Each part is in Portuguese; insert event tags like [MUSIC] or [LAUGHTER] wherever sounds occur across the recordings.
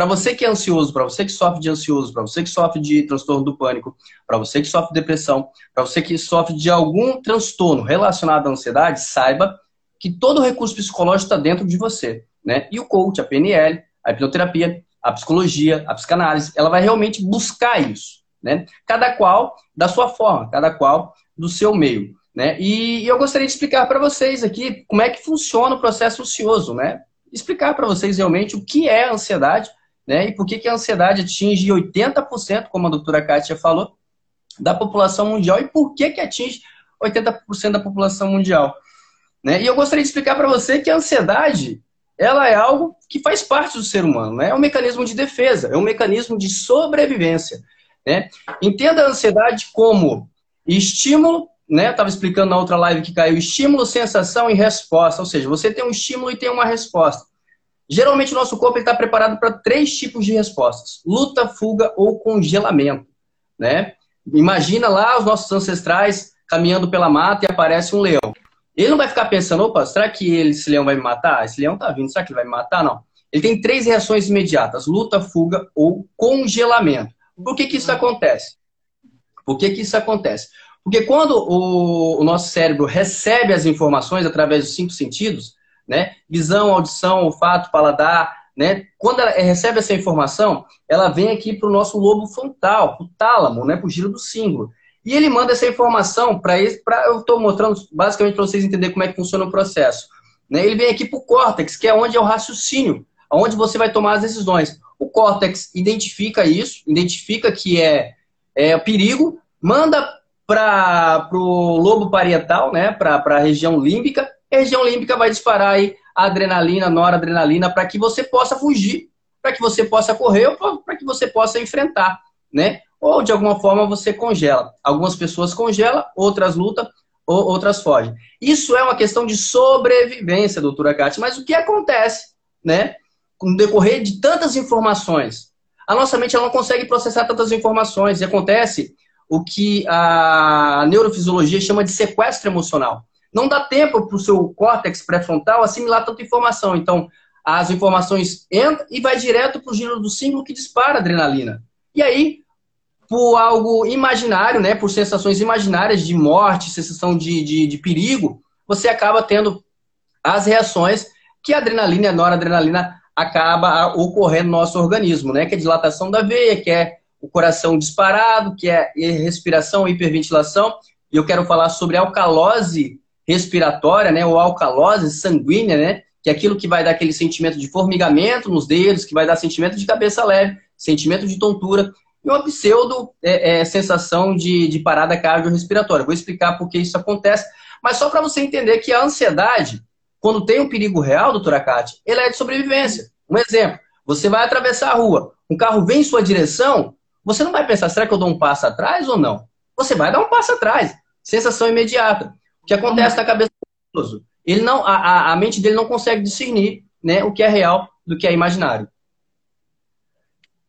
Para você que é ansioso, para você que sofre de ansioso, para você que sofre de transtorno do pânico, para você que sofre de depressão, para você que sofre de algum transtorno relacionado à ansiedade, saiba que todo recurso psicológico está dentro de você. Né? E o coach, a PNL, a hipnoterapia, a psicologia, a psicanálise, ela vai realmente buscar isso. Né? Cada qual da sua forma, cada qual do seu meio. Né? E eu gostaria de explicar para vocês aqui como é que funciona o processo ansioso, né? Explicar para vocês realmente o que é a ansiedade, né? E por que, que a ansiedade atinge 80%, como a doutora Kátia falou, da população mundial e por que, que atinge 80% da população mundial. Né? E eu gostaria de explicar para você que a ansiedade ela é algo que faz parte do ser humano, né? é um mecanismo de defesa, é um mecanismo de sobrevivência. Né? Entenda a ansiedade como estímulo, né? Estava explicando na outra live que caiu, estímulo, sensação e resposta, ou seja, você tem um estímulo e tem uma resposta. Geralmente o nosso corpo está preparado para três tipos de respostas: luta, fuga ou congelamento. Né? Imagina lá os nossos ancestrais caminhando pela mata e aparece um leão. Ele não vai ficar pensando, opa, será que ele, esse leão vai me matar? Esse leão tá vindo, será que ele vai me matar? Não. Ele tem três reações imediatas: luta, fuga ou congelamento. Por que, que isso acontece? Por que, que isso acontece? Porque quando o, o nosso cérebro recebe as informações através dos cinco sentidos, né? Visão, audição, olfato, paladar, né? Quando ela recebe essa informação, ela vem aqui para o nosso lobo frontal, o tálamo, né? Para o giro do símbolo. E ele manda essa informação para para eu estou mostrando basicamente para vocês entenderem como é que funciona o processo. Né? Ele vem aqui para o córtex, que é onde é o raciocínio, onde você vai tomar as decisões. O córtex identifica isso, identifica que é, é perigo, manda para o lobo parietal, né? para a região límbica, região límbica vai disparar aí a adrenalina, noradrenalina, para que você possa fugir, para que você possa correr ou para que você possa enfrentar, né? ou de alguma forma você congela. Algumas pessoas congelam, outras lutam, ou outras fogem. Isso é uma questão de sobrevivência, doutora Kátia. Mas o que acontece, né? No decorrer de tantas informações, a nossa mente ela não consegue processar tantas informações. E acontece o que a neurofisiologia chama de sequestro emocional. Não dá tempo para o seu córtex pré-frontal assimilar tanta informação. Então, as informações entram e vai direto para o giro do símbolo que dispara a adrenalina. E aí, por algo imaginário, né, por sensações imaginárias de morte, sensação de, de, de perigo, você acaba tendo as reações que a adrenalina e a noradrenalina acaba ocorrendo no nosso organismo, né? Que é dilatação da veia, que é o coração disparado, que é respiração, hiperventilação. E eu quero falar sobre alcalose respiratória, né? Ou alcalose sanguínea, né? Que é aquilo que vai dar aquele sentimento de formigamento nos dedos, que vai dar sentimento de cabeça leve, sentimento de tontura e uma pseudo é, é, sensação de, de parada cardiorrespiratória. Vou explicar por que isso acontece, mas só para você entender que a ansiedade, quando tem um perigo real, doutora Cátia, ele é de sobrevivência. Um exemplo, você vai atravessar a rua, um carro vem em sua direção, você não vai pensar, será que eu dou um passo atrás ou não? Você vai dar um passo atrás. Sensação imediata. O que acontece na cabeça do idoso? Ele não, a, a mente dele não consegue discernir né, o que é real do que é imaginário.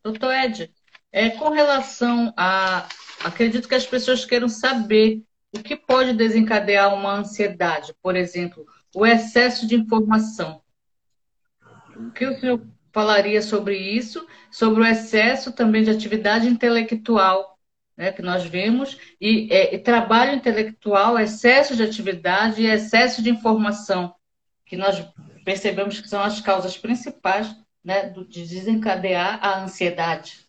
Doutor Ed, é, com relação a. Acredito que as pessoas queiram saber o que pode desencadear uma ansiedade, por exemplo, o excesso de informação. O que o senhor falaria sobre isso? Sobre o excesso também de atividade intelectual, né, que nós vemos, e, é, e trabalho intelectual, excesso de atividade e excesso de informação, que nós percebemos que são as causas principais né, de desencadear a ansiedade.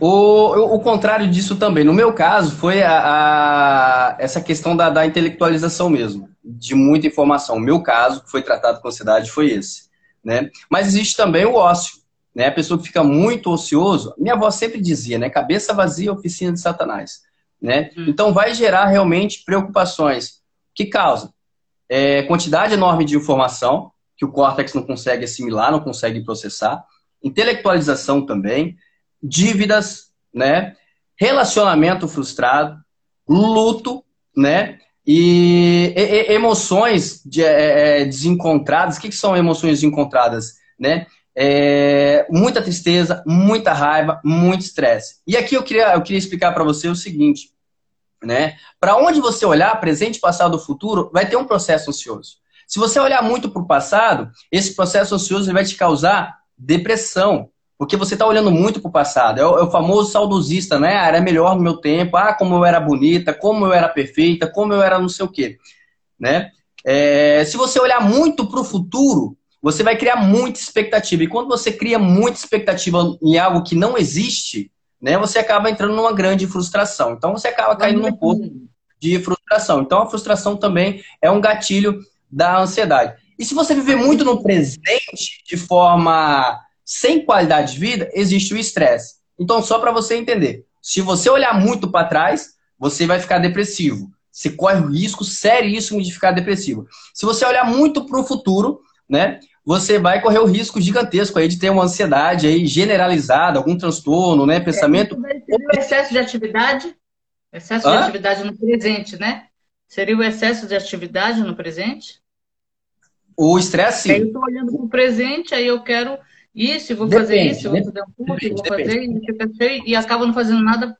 O, o contrário disso também. No meu caso, foi a, a essa questão da, da, intelectualização mesmo, de muita informação. O meu caso, que foi tratado com ansiedade, foi esse. Né? Mas existe também o ócio. Né? A pessoa que fica muito ocioso, minha avó sempre dizia, né? Cabeça vazia, oficina de Satanás. Né? Hum. Então vai gerar realmente preocupações. Que causa? É, quantidade enorme de informação que o córtex não consegue assimilar, não consegue processar. Intelectualização também dívidas, né? Relacionamento frustrado, luto, né? E, e, e emoções de, é, é desencontradas. O que, que são emoções desencontradas, né? É, muita tristeza, muita raiva, muito estresse. E aqui eu queria, eu queria explicar para você o seguinte, né? Para onde você olhar, presente, passado, futuro, vai ter um processo ansioso. Se você olhar muito para o passado, esse processo ansioso vai te causar depressão. Porque você está olhando muito para o passado. É o, é o, famoso saudosista, né? Ah, era melhor no meu tempo. Ah, como eu era bonita, como eu era perfeita, como eu era não sei o quê. Né? É, se você olhar muito para o futuro, você vai criar muita expectativa. E quando você cria muita expectativa em algo que não existe, né, você acaba entrando numa grande frustração. Então você acaba caindo num poço de frustração. Então a frustração também é um gatilho da ansiedade. E se você viver muito no presente de forma sem qualidade de vida, existe o estresse. Então, só para você entender, se você olhar muito para trás, você vai ficar depressivo. Você corre o risco seríssimo de ficar depressivo. Se você olhar muito para o futuro, né, você vai correr o risco gigantesco aí de ter uma ansiedade aí generalizada, algum transtorno, né, pensamento. Seria o excesso de atividade? Excesso Hã? de atividade no presente, né? Seria o excesso de atividade no presente? O estresse, eu estou olhando para o presente, aí eu quero isso, vou depende, fazer isso, vou fazer um curso, vou fazer isso, e acaba não fazendo nada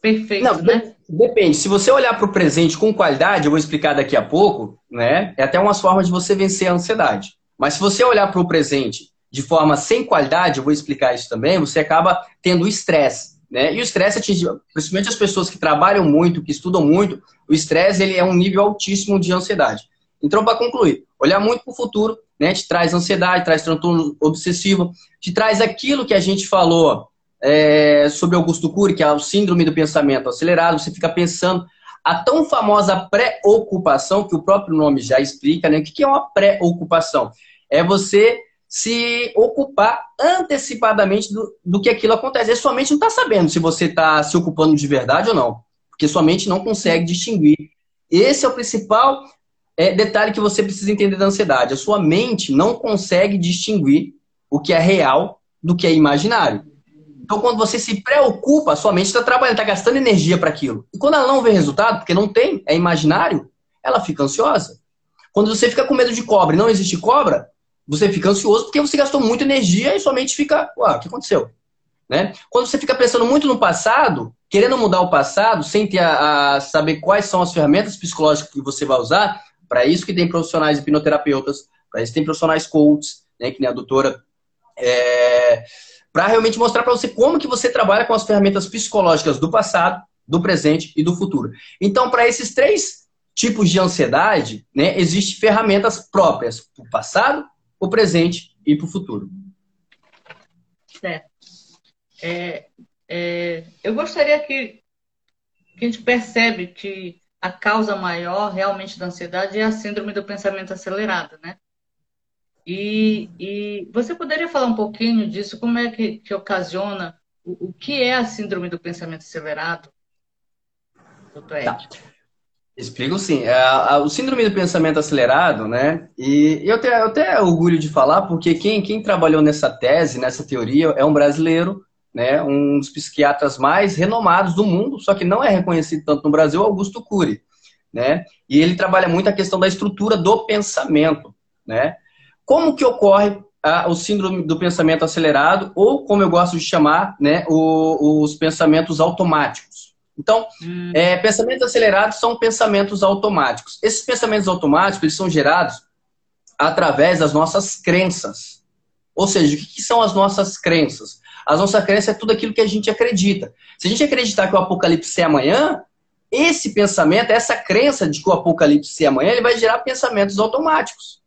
perfeito, não, né? Depende. Se você olhar para o presente com qualidade, eu vou explicar daqui a pouco, né? É até uma forma de você vencer a ansiedade. Mas se você olhar para o presente de forma sem qualidade, eu vou explicar isso também, você acaba tendo estresse. Né? E o estresse atinge, principalmente as pessoas que trabalham muito, que estudam muito, o estresse ele é um nível altíssimo de ansiedade. Então, para concluir, olhar muito para o futuro, né, te traz ansiedade, traz transtorno obsessivo, te traz aquilo que a gente falou é, sobre Augusto Cury, que é o síndrome do pensamento acelerado, você fica pensando a tão famosa pré-ocupação, que o próprio nome já explica, né? O que é uma pré-ocupação? É você se ocupar antecipadamente do, do que aquilo acontece. E sua mente não está sabendo se você está se ocupando de verdade ou não, porque sua mente não consegue distinguir. Esse é o principal é, detalhe que você precisa entender da ansiedade. A sua mente não consegue distinguir o que é real do que é imaginário. Então, quando você se preocupa, sua mente está trabalhando, está gastando energia para aquilo. E quando ela não vê resultado, porque não tem, é imaginário, ela fica ansiosa. Quando você fica com medo de cobra e não existe cobra, você fica ansioso porque você gastou muita energia e sua mente fica, uau, o que aconteceu? Né? Quando você fica pensando muito no passado, querendo mudar o passado, sem ter a, a saber quais são as ferramentas psicológicas que você vai usar, para isso que tem profissionais hipnoterapeutas, para isso tem profissionais coaches, né, que nem a doutora. É, para realmente mostrar para você como que você trabalha com as ferramentas psicológicas do passado, do presente e do futuro. Então, para esses três tipos de ansiedade, né, existem ferramentas próprias para o passado, o presente e para o futuro. Certo. É, é, eu gostaria que, que a gente percebe que a causa maior realmente da ansiedade é a síndrome do pensamento acelerado, né? E, e você poderia falar um pouquinho disso? Como é que, que ocasiona? O, o que é a síndrome do pensamento acelerado, doutor Ed? Tá. Explico sim. É, o síndrome do pensamento acelerado, né? E eu tenho, eu tenho orgulho de falar, porque quem, quem trabalhou nessa tese, nessa teoria, é um brasileiro, né? Um dos psiquiatras mais renomados do mundo, só que não é reconhecido tanto no Brasil, Augusto Cury, né? E ele trabalha muito a questão da estrutura do pensamento, né? Como que ocorre ah, o síndrome do pensamento acelerado, ou como eu gosto de chamar, né, o, os pensamentos automáticos. Então, hum. é, pensamentos acelerados são pensamentos automáticos. Esses pensamentos automáticos eles são gerados através das nossas crenças. Ou seja, o que, que são as nossas crenças? As nossas crenças é tudo aquilo que a gente acredita. Se a gente acreditar que o apocalipse é amanhã, esse pensamento, essa crença de que o apocalipse é amanhã, ele vai gerar pensamentos automáticos.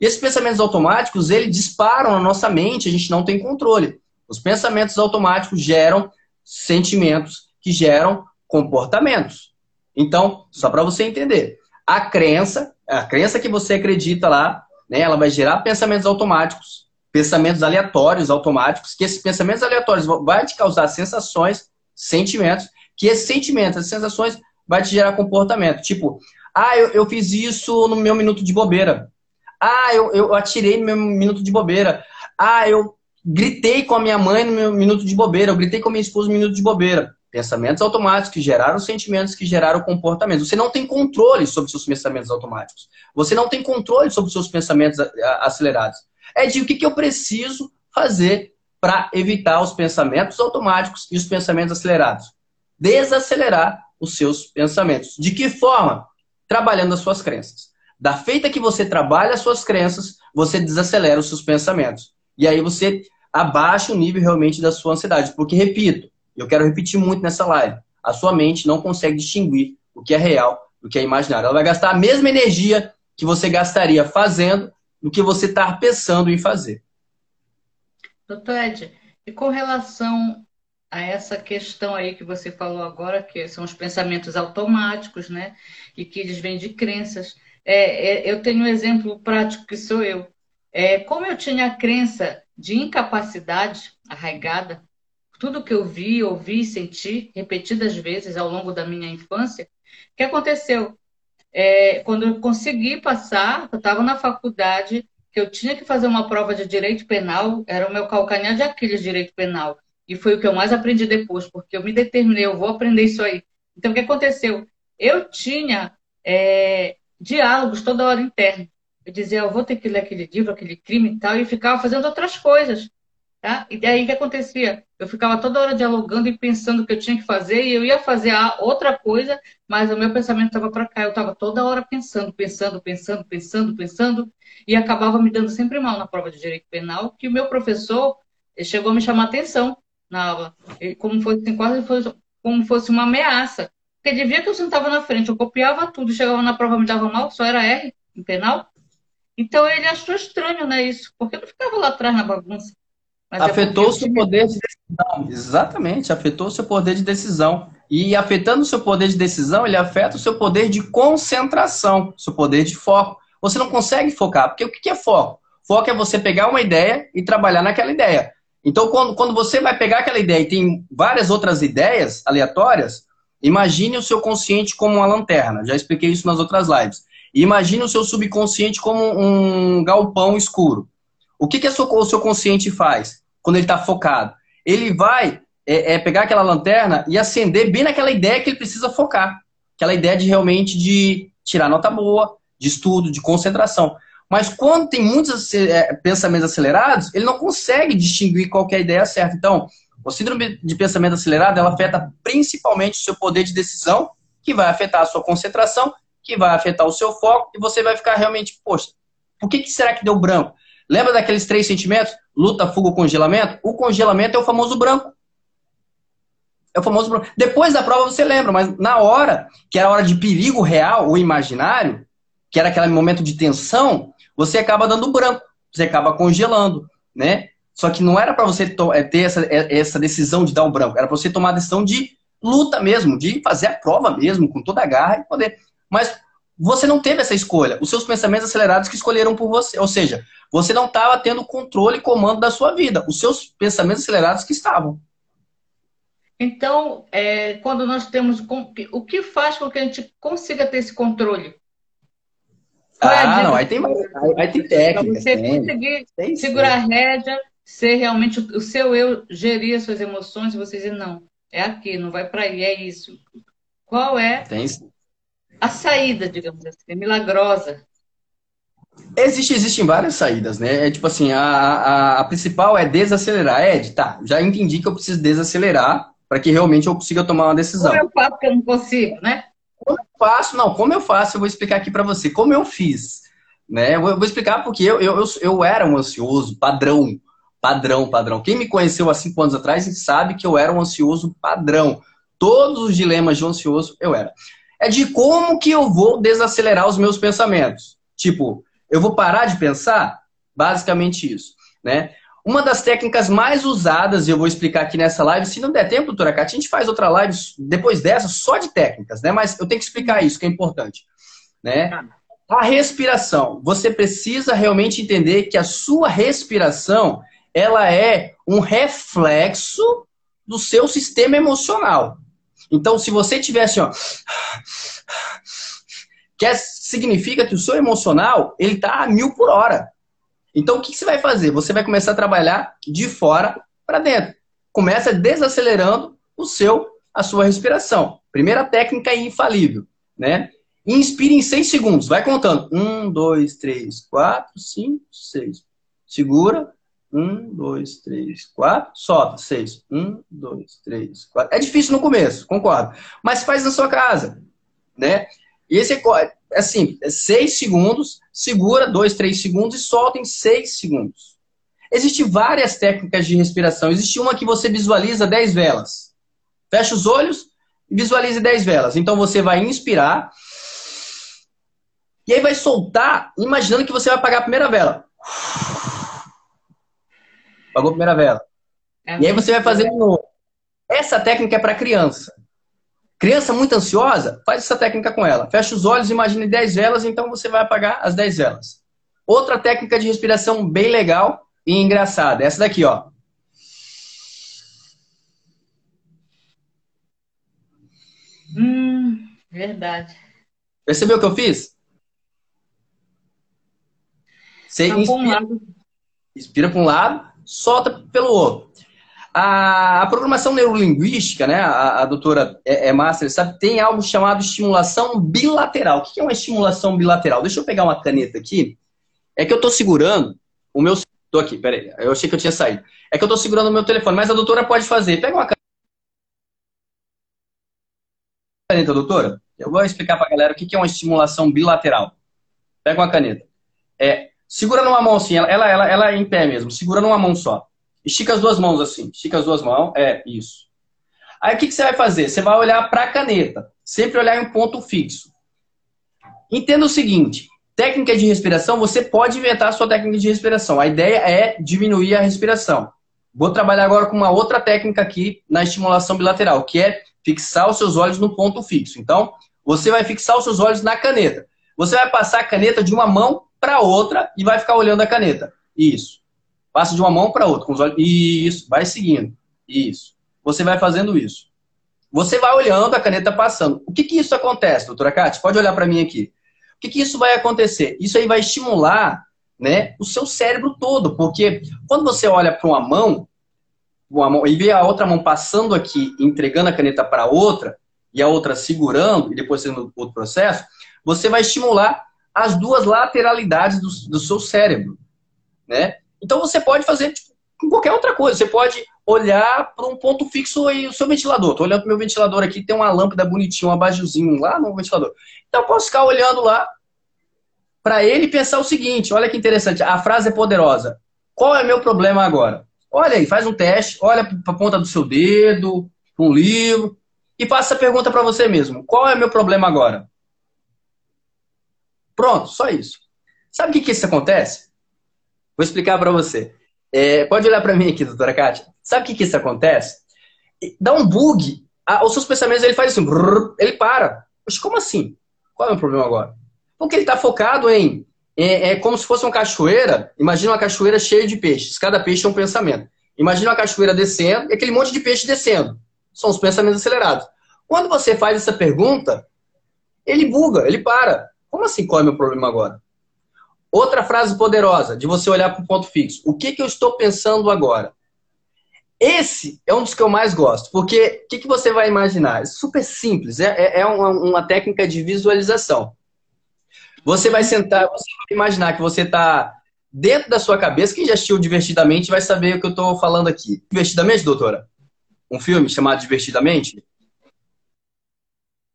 E esses pensamentos automáticos, eles disparam na nossa mente, a gente não tem controle. Os pensamentos automáticos geram sentimentos que geram comportamentos. Então, só para você entender, a crença, a crença que você acredita lá, né, ela vai gerar pensamentos automáticos, pensamentos aleatórios automáticos, que esses pensamentos aleatórios vão te causar sensações, sentimentos, que esses sentimentos, essas sensações, vai te gerar comportamento. Tipo, ah, eu, eu fiz isso no meu minuto de bobeira. Ah, eu, eu atirei no meu minuto de bobeira. Ah, eu gritei com a minha mãe no meu minuto de bobeira. Eu gritei com a minha esposa no minuto de bobeira. Pensamentos automáticos que geraram sentimentos, que geraram comportamentos. Você não tem controle sobre seus pensamentos automáticos. Você não tem controle sobre seus pensamentos acelerados. É de o que, que eu preciso fazer para evitar os pensamentos automáticos e os pensamentos acelerados. Desacelerar os seus pensamentos. De que forma? Trabalhando as suas crenças. Da feita que você trabalha as suas crenças, você desacelera os seus pensamentos. E aí você abaixa o nível realmente da sua ansiedade. Porque, repito, eu quero repetir muito nessa live, a sua mente não consegue distinguir o que é real do que é imaginário. Ela vai gastar a mesma energia que você gastaria fazendo do que você está pensando em fazer. Doutor Ed, e com relação a essa questão aí que você falou agora, que são os pensamentos automáticos, né? E que eles vêm de crenças. É, é, eu tenho um exemplo prático que sou eu. É, como eu tinha a crença de incapacidade arraigada, tudo que eu vi, ouvi, senti repetidas vezes ao longo da minha infância, o que aconteceu? É, quando eu consegui passar, eu estava na faculdade, que eu tinha que fazer uma prova de direito penal, era o meu calcanhar de Aquiles direito penal. E foi o que eu mais aprendi depois, porque eu me determinei, eu vou aprender isso aí. Então, o que aconteceu? Eu tinha é, diálogos toda hora interno. Eu dizia, eu vou ter que ler aquele livro, aquele crime e tal, e ficava fazendo outras coisas. Tá? E daí o que acontecia? Eu ficava toda hora dialogando e pensando o que eu tinha que fazer, e eu ia fazer outra coisa, mas o meu pensamento estava para cá. Eu estava toda hora pensando, pensando, pensando, pensando, pensando, e acabava me dando sempre mal na prova de direito penal, que o meu professor chegou a me chamar atenção na aula, como fosse quase fosse, como fosse uma ameaça. Porque ele via que eu sentava na frente, eu copiava tudo, chegava na prova me dava mal, só era R em penal. Então ele achou estranho, né, isso, porque eu não ficava lá atrás na bagunça. Mas é afetou o seu poder de decisão. Exatamente, afetou o seu poder de decisão. E afetando o seu poder de decisão, ele afeta o seu poder de concentração, seu poder de foco. Você não consegue focar, porque o que é foco? Foco é você pegar uma ideia e trabalhar naquela ideia. Então, quando, quando você vai pegar aquela ideia e tem várias outras ideias aleatórias, imagine o seu consciente como uma lanterna. Já expliquei isso nas outras lives. Imagine o seu subconsciente como um galpão escuro. O que, que o seu consciente faz quando ele está focado? Ele vai é, é, pegar aquela lanterna e acender bem naquela ideia que ele precisa focar. Aquela ideia de realmente de tirar nota boa, de estudo, de concentração. Mas quando tem muitos é, pensamentos acelerados, ele não consegue distinguir qual é a ideia certa. Então, o síndrome de pensamento acelerado, ela afeta principalmente o seu poder de decisão, que vai afetar a sua concentração, que vai afetar o seu foco, e você vai ficar realmente, poxa, por que, que será que deu branco? Lembra daqueles três sentimentos? Luta, fuga, congelamento? O congelamento é o famoso branco. É o famoso branco. Depois da prova você lembra, mas na hora, que era a hora de perigo real ou imaginário, que era aquele momento de tensão, você acaba dando branco, você acaba congelando, né? Só que não era para você é, ter essa, é, essa decisão de dar um branco, era para você tomar a decisão de luta mesmo, de fazer a prova mesmo, com toda a garra e poder. Mas você não teve essa escolha. Os seus pensamentos acelerados que escolheram por você. Ou seja, você não estava tendo controle e comando da sua vida. Os seus pensamentos acelerados que estavam. Então, é, quando nós temos. O que faz com que a gente consiga ter esse controle? ah, não, aí tem, aí, aí tem técnica. Você tem, conseguir tem segurar a rédea, ser realmente o seu eu, gerir as suas emoções e você dizer, não, é aqui, não vai para aí, é isso. Qual é tem, a saída, digamos assim, é milagrosa. Existe, existem várias saídas, né? É tipo assim, a, a, a, principal é desacelerar. Ed, tá, já entendi que eu preciso desacelerar para que realmente eu consiga tomar uma decisão. Como eu faço que eu não consigo, né? Como eu faço? Não, como eu faço, eu vou explicar aqui para você. Como eu fiz, né? Eu vou explicar porque eu, eu, eu, eu era um ansioso padrão, padrão, padrão. Quem me conheceu há cinco anos atrás sabe que eu era um ansioso padrão. Todos os dilemas de um ansioso eu era é de como que eu vou desacelerar os meus pensamentos. Tipo, eu vou parar de pensar? Basicamente isso, né? Uma das técnicas mais usadas, e eu vou explicar aqui nessa live, se não der tempo, doutora Cátia, a gente faz outra live depois dessa, só de técnicas, né? Mas eu tenho que explicar isso, que é importante, né? A respiração. Você precisa realmente entender que a sua respiração, ela é um reflexo do seu sistema emocional. Então, se você tivesse, ó, que é, significa que o seu emocional ele está a mil por hora. Então, o que, que você vai fazer? Você vai começar a trabalhar de fora para dentro. Começa desacelerando o seu, a sua respiração. Primeira técnica infalível, né? Inspire em seis segundos. Vai contando. Um, dois, três, quatro, cinco, seis. Segura. Um, dois, três, quatro. Solta. Seis. Um, dois, três, quatro. É difícil no começo, concordo. Mas faz na sua casa, né? E esse é assim, é seis segundos, segura dois, três segundos e solta em seis segundos. Existem várias técnicas de respiração. Existe uma que você visualiza 10 velas. Fecha os olhos e visualize 10 velas. Então você vai inspirar. E aí vai soltar, imaginando que você vai apagar a primeira vela. Apagou a primeira vela. É e aí você vai fazer de novo. Essa técnica é para criança. Criança muito ansiosa, faz essa técnica com ela. Fecha os olhos, imagine 10 velas, então você vai apagar as 10 velas. Outra técnica de respiração bem legal e engraçada. Essa daqui, ó. Hum, verdade. Percebeu o que eu fiz? Você inspira, um inspira para um lado, solta pelo outro. A, a programação neurolinguística, né, a, a doutora é, é Master, sabe, tem algo chamado estimulação bilateral. O que é uma estimulação bilateral? Deixa eu pegar uma caneta aqui. É que eu estou segurando o meu Tô aqui, peraí. Eu achei que eu tinha saído. É que eu tô segurando o meu telefone, mas a doutora pode fazer. Pega uma caneta, doutora. Eu vou explicar pra galera o que é uma estimulação bilateral. Pega uma caneta. É, segura numa mão assim, ela, ela, ela é em pé mesmo. Segura numa mão só. Estica as duas mãos assim. Estica as duas mãos. É, isso. Aí o que, que você vai fazer? Você vai olhar para a caneta. Sempre olhar em um ponto fixo. Entenda o seguinte: Técnica de respiração, você pode inventar a sua técnica de respiração. A ideia é diminuir a respiração. Vou trabalhar agora com uma outra técnica aqui na estimulação bilateral, que é fixar os seus olhos no ponto fixo. Então, você vai fixar os seus olhos na caneta. Você vai passar a caneta de uma mão para outra e vai ficar olhando a caneta. Isso. Passa de uma mão para outra com os olhos. Isso. Vai seguindo. Isso. Você vai fazendo isso. Você vai olhando a caneta passando. O que que isso acontece, doutora Cátia? Pode olhar para mim aqui que, que isso vai acontecer? Isso aí vai estimular né, o seu cérebro todo, porque quando você olha para uma mão, uma mão e vê a outra mão passando aqui, entregando a caneta para outra, e a outra segurando, e depois sendo outro processo, você vai estimular as duas lateralidades do, do seu cérebro. Né? Então você pode fazer tipo, com qualquer outra coisa. Você pode olhar para um ponto fixo e o seu ventilador. Estou olhando para o meu ventilador aqui, tem uma lâmpada bonitinha, um abajuzinho lá no ventilador. Então eu posso ficar olhando lá para ele pensar o seguinte: olha que interessante, a frase é poderosa. Qual é o meu problema agora? Olha aí, faz um teste, olha para a ponta do seu dedo, para um livro, e faça a pergunta para você mesmo: qual é o meu problema agora? Pronto, só isso. Sabe o que, que isso acontece? Vou explicar para você. É, pode olhar para mim aqui, doutora Kátia. Sabe o que, que isso acontece? Dá um bug. os seus pensamentos ele faz assim, brrr, ele para. Mas como assim? Qual é o problema agora? Porque ele está focado em. É, é, como se fosse uma cachoeira. Imagina uma cachoeira cheia de peixes. Cada peixe é um pensamento. Imagina uma cachoeira descendo e aquele monte de peixe descendo. São os pensamentos acelerados. Quando você faz essa pergunta, ele buga, ele para. Como assim? Qual é o meu problema agora? Outra frase poderosa de você olhar para o ponto fixo. O que, que eu estou pensando agora? Esse é um dos que eu mais gosto, porque o que, que você vai imaginar? É super simples, é, é, é uma, uma, técnica de visualização. Você vai sentar, você vai imaginar que você está dentro da sua cabeça. Quem já assistiu Divertidamente vai saber o que eu estou falando aqui. Divertidamente, doutora? Um filme chamado Divertidamente?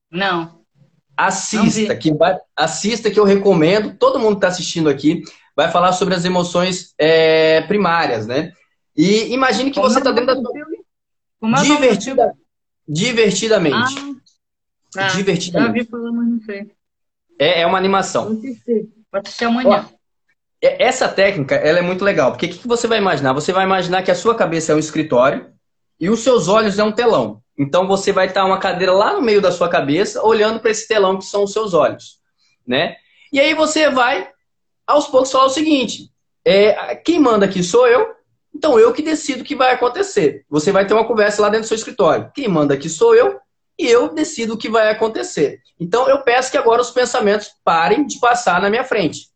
Não. Assista, que vai, assista que eu recomendo. Todo mundo que está assistindo aqui vai falar sobre as emoções é, primárias, né? E imagine que Como você está dentro da sua... Divertida... Divertidamente. Ah, tá. Divertidamente. Já vi falando, não sei. É, é uma animação. Vou assistir. Vou assistir amanhã. Ó, é, essa técnica, ela é muito legal. Porque o que, que você vai imaginar? Você vai imaginar que a sua cabeça é um escritório e os seus olhos é um telão. Então você vai estar uma cadeira lá no meio da sua cabeça, olhando para esse telão que são os seus olhos, né? E aí você vai aos poucos falar o seguinte: é, quem manda aqui sou eu, então eu que decido o que vai acontecer. Você vai ter uma conversa lá dentro do seu escritório. Quem manda aqui sou eu e eu decido o que vai acontecer. Então eu peço que agora os pensamentos parem de passar na minha frente.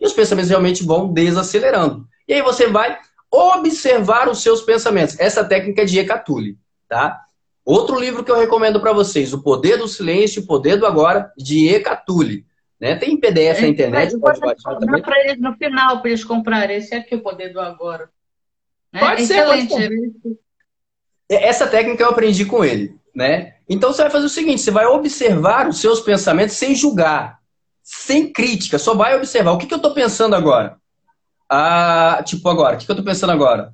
E os pensamentos realmente vão desacelerando. E aí você vai observar os seus pensamentos. Essa técnica é de Ecatule, tá? Outro livro que eu recomendo para vocês, O Poder do Silêncio, O Poder do Agora, de Ecatule. Né? Tem PDF na internet, pode baixar também. para eles no final, para eles comprarem. Esse aqui, O Poder do Agora. Né? Pode é ser, pode ser. É, essa técnica eu aprendi com ele. Né? Então você vai fazer o seguinte: você vai observar os seus pensamentos sem julgar, sem crítica, só vai observar. O que, que eu estou pensando agora? Ah, tipo agora, o que, que eu tô pensando agora?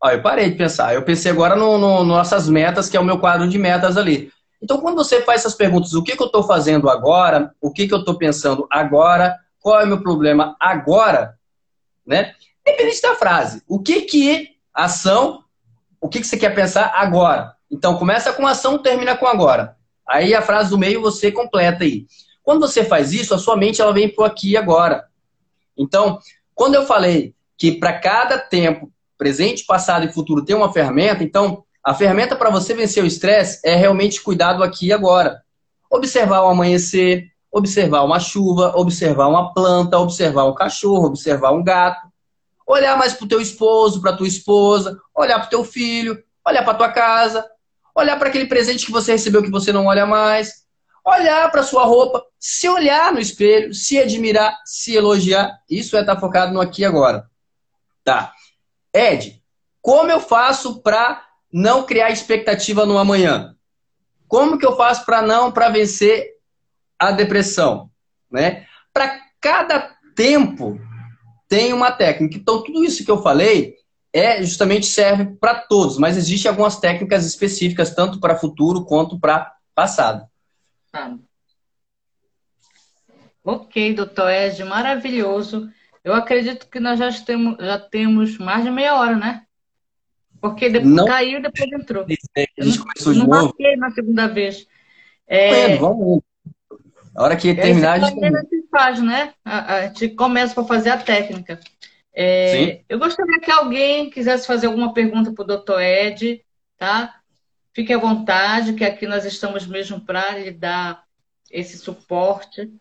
Ó, eu parei de pensar. Eu pensei agora no, no, nossas metas, que é o meu quadro de metas ali. Então, quando você faz essas perguntas, o que, que eu estou fazendo agora? O que, que eu estou pensando agora? Qual é o meu problema agora? Né? Independente da frase. O que que ação, o que, que você quer pensar agora? Então, começa com ação, termina com agora. Aí a frase do meio você completa aí. Quando você faz isso, a sua mente ela vem para aqui agora. Então, quando eu falei que para cada tempo presente, passado e futuro tem uma ferramenta, então a ferramenta para você vencer o estresse é realmente cuidar do aqui e agora. Observar o amanhecer, observar uma chuva, observar uma planta, observar um cachorro, observar um gato. Olhar mais para o teu esposo, para tua esposa, olhar para o teu filho, olhar para tua casa, olhar para aquele presente que você recebeu que você não olha mais, olhar para sua roupa, se olhar no espelho, se admirar, se elogiar. Isso é estar tá focado no aqui e agora. Tá. Ed, como eu faço para não criar expectativa no amanhã? Como que eu faço para não para vencer a depressão, né? Para cada tempo tem uma técnica. Então tudo isso que eu falei é justamente serve para todos, mas existem algumas técnicas específicas tanto para futuro quanto para passado. Ah. Ok, doutor Ed, maravilhoso. Eu acredito que nós já temos, já temos mais de meia hora, né? Porque depois não. caiu e depois entrou. A gente começou de não novo. Não na segunda vez. É... É, vamos. A hora que terminar, a gente... A gente faz, né? A, a gente começa para fazer a técnica. É, eu gostaria que alguém quisesse fazer alguma pergunta para o doutor Ed, tá? Fique à vontade, que aqui nós estamos mesmo para lhe dar esse suporte.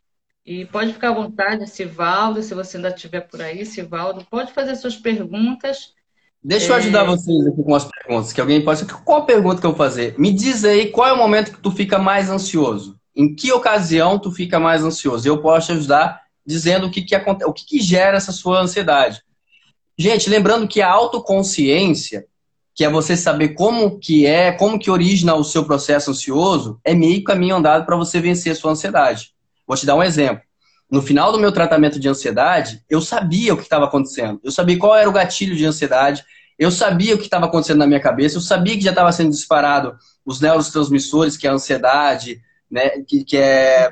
E pode ficar à vontade, Sivaldo, se você ainda estiver por aí, Sivaldo, pode fazer suas perguntas. Deixa eu é... ajudar vocês aqui com as perguntas, que alguém pode. Qual a pergunta que eu vou fazer? Me diz aí qual é o momento que tu fica mais ansioso. Em que ocasião tu fica mais ansioso? Eu posso te ajudar dizendo o que, que, acontece, o que, que gera essa sua ansiedade. Gente, lembrando que a autoconsciência, que é você saber como que é, como que origina o seu processo ansioso, é meio caminho andado para você vencer a sua ansiedade. Vou te dar um exemplo. No final do meu tratamento de ansiedade, eu sabia o que estava acontecendo. Eu sabia qual era o gatilho de ansiedade. Eu sabia o que estava acontecendo na minha cabeça. Eu sabia que já estava sendo disparado os neurotransmissores, que é a ansiedade, né, que, que é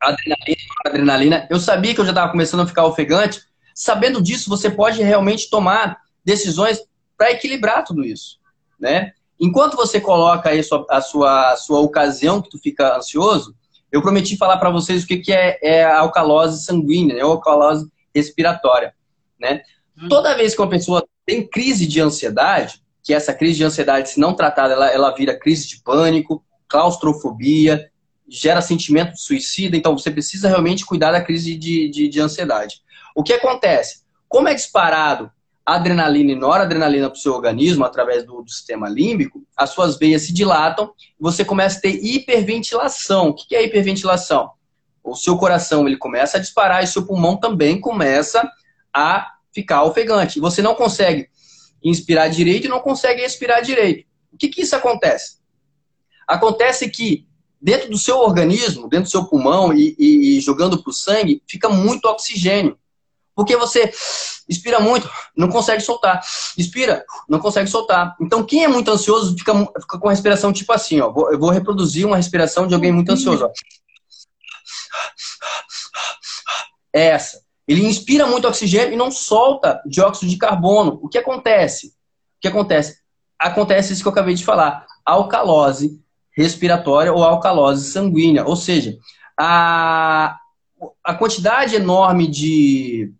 adrenalina, adrenalina. Eu sabia que eu já estava começando a ficar ofegante. Sabendo disso, você pode realmente tomar decisões para equilibrar tudo isso, né? Enquanto você coloca aí a sua, a sua, a sua ocasião que tu fica ansioso, eu prometi falar para vocês o que, que é, é, a alcalose sanguínea, é a alcalose respiratória. Né? Hum. Toda vez que uma pessoa tem crise de ansiedade, que essa crise de ansiedade, se não tratada, ela, ela vira crise de pânico, claustrofobia, gera sentimento de suicida, então você precisa realmente cuidar da crise de, de, de ansiedade. O que acontece? Como é disparado adrenalina e noradrenalina para o seu organismo através do, do, sistema límbico, as suas veias se dilatam e você começa a ter hiperventilação. O que é hiperventilação? O seu coração ele começa a disparar e seu pulmão também começa a ficar ofegante. Você não consegue inspirar direito e não consegue expirar direito. O que, que isso acontece? Acontece que dentro do seu organismo, dentro do seu pulmão e, e, e jogando para o sangue, fica muito oxigênio. Porque você Inspira muito, não consegue soltar. Inspira, não consegue soltar. Então, quem é muito ansioso fica, fica com a respiração tipo assim, ó. Eu vou reproduzir uma respiração de alguém muito ansioso, ó. É essa. Ele inspira muito oxigênio e não solta dióxido de carbono. O que acontece? O que acontece? Acontece isso que eu acabei de falar. Alcalose respiratória ou alcalose sanguínea. Ou seja, a, a quantidade enorme de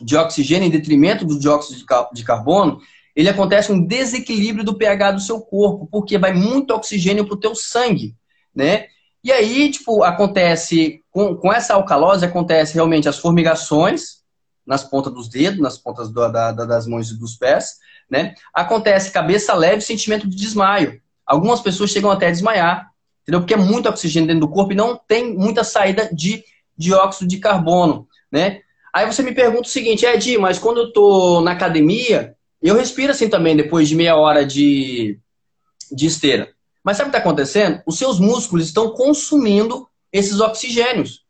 de oxigênio em detrimento do dióxido de carbono, ele acontece um desequilíbrio do pH do seu corpo, porque vai muito oxigênio para o teu sangue, né? E aí, tipo, acontece, com, com essa alcalose, acontece realmente as formigações nas pontas dos dedos, nas pontas do, da, das mãos e dos pés, né? Acontece cabeça leve sentimento de desmaio. Algumas pessoas chegam até a desmaiar, entendeu? Porque é muito oxigênio dentro do corpo e não tem muita saída de dióxido de carbono, né? Aí você me pergunta o seguinte, Ed, mas quando eu tô na academia, eu respiro assim também depois de meia hora de, de esteira. Mas sabe o que está acontecendo? Os seus músculos estão consumindo esses oxigênios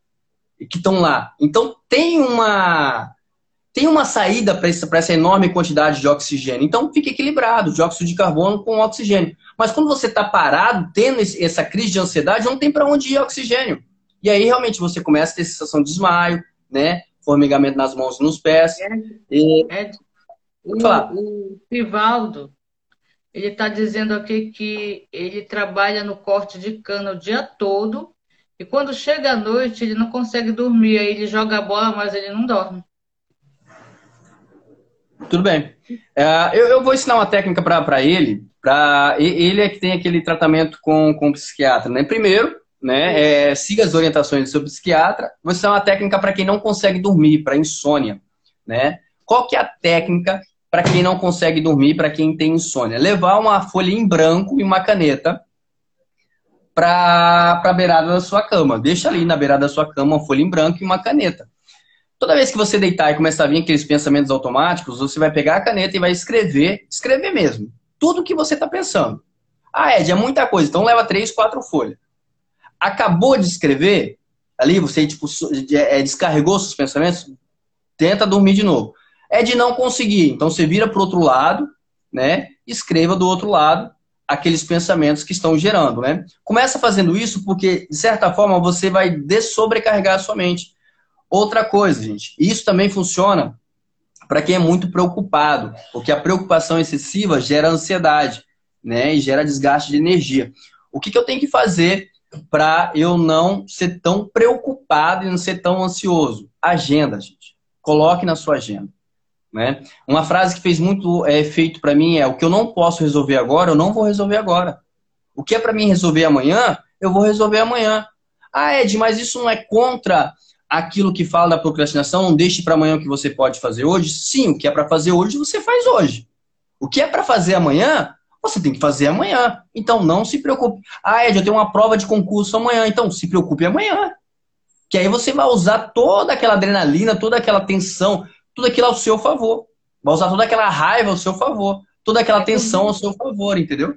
que estão lá. Então tem uma tem uma saída para essa, essa enorme quantidade de oxigênio. Então fica equilibrado, dióxido de carbono com oxigênio. Mas quando você está parado, tendo esse, essa crise de ansiedade, não tem para onde ir oxigênio. E aí realmente você começa a ter sensação de desmaio, né? Formigamento nas mãos e nos pés. É, e... é, o, o Rivaldo, ele está dizendo aqui que ele trabalha no corte de cana o dia todo e quando chega à noite ele não consegue dormir. Aí ele joga a bola, mas ele não dorme. Tudo bem. É, eu, eu, vou ensinar uma técnica para ele. Pra, ele é que tem aquele tratamento com, com o psiquiatra. Né? Primeiro, né, é, siga as orientações do seu psiquiatra. Vou ensinar uma técnica para quem não consegue dormir, para insônia. Né? Qual que é a técnica para quem não consegue dormir, para quem tem insônia? Levar uma folha em branco e uma caneta para a beirada da sua cama. Deixa ali na beirada da sua cama uma folha em branco e uma caneta. Toda vez que você deitar e começar a vir aqueles pensamentos automáticos, você vai pegar a caneta e vai escrever, escrever mesmo, tudo que você está pensando. Ah, Ed, é muita coisa, então leva três, quatro folhas. Acabou de escrever, ali você tipo, é, descarregou seus pensamentos, tenta dormir de novo. É de não conseguir, então você vira para o outro lado, né? Escreva do outro lado aqueles pensamentos que estão gerando, né? Começa fazendo isso porque, de certa forma, você vai dessobrecarregar a sua mente. Outra coisa, gente, isso também funciona para quem é muito preocupado, porque a preocupação excessiva gera ansiedade, né? E gera desgaste de energia. O que, que eu tenho que fazer para eu não ser tão preocupado e não ser tão ansioso? Agenda, gente. Coloque na sua agenda. Né? Uma frase que fez muito é, efeito para mim é: o que eu não posso resolver agora, eu não vou resolver agora. O que é para mim resolver amanhã, eu vou resolver amanhã. Ah, Ed, mas isso não é contra aquilo que fala da procrastinação, não deixe para amanhã o que você pode fazer hoje. Sim, o que é para fazer hoje, você faz hoje. O que é para fazer amanhã, você tem que fazer amanhã. Então não se preocupe. Ah, Ed, eu tenho uma prova de concurso amanhã. Então se preocupe amanhã. Que aí você vai usar toda aquela adrenalina, toda aquela tensão, tudo aquilo ao seu favor. Vai usar toda aquela raiva ao seu favor. Toda aquela tensão ao seu favor, entendeu?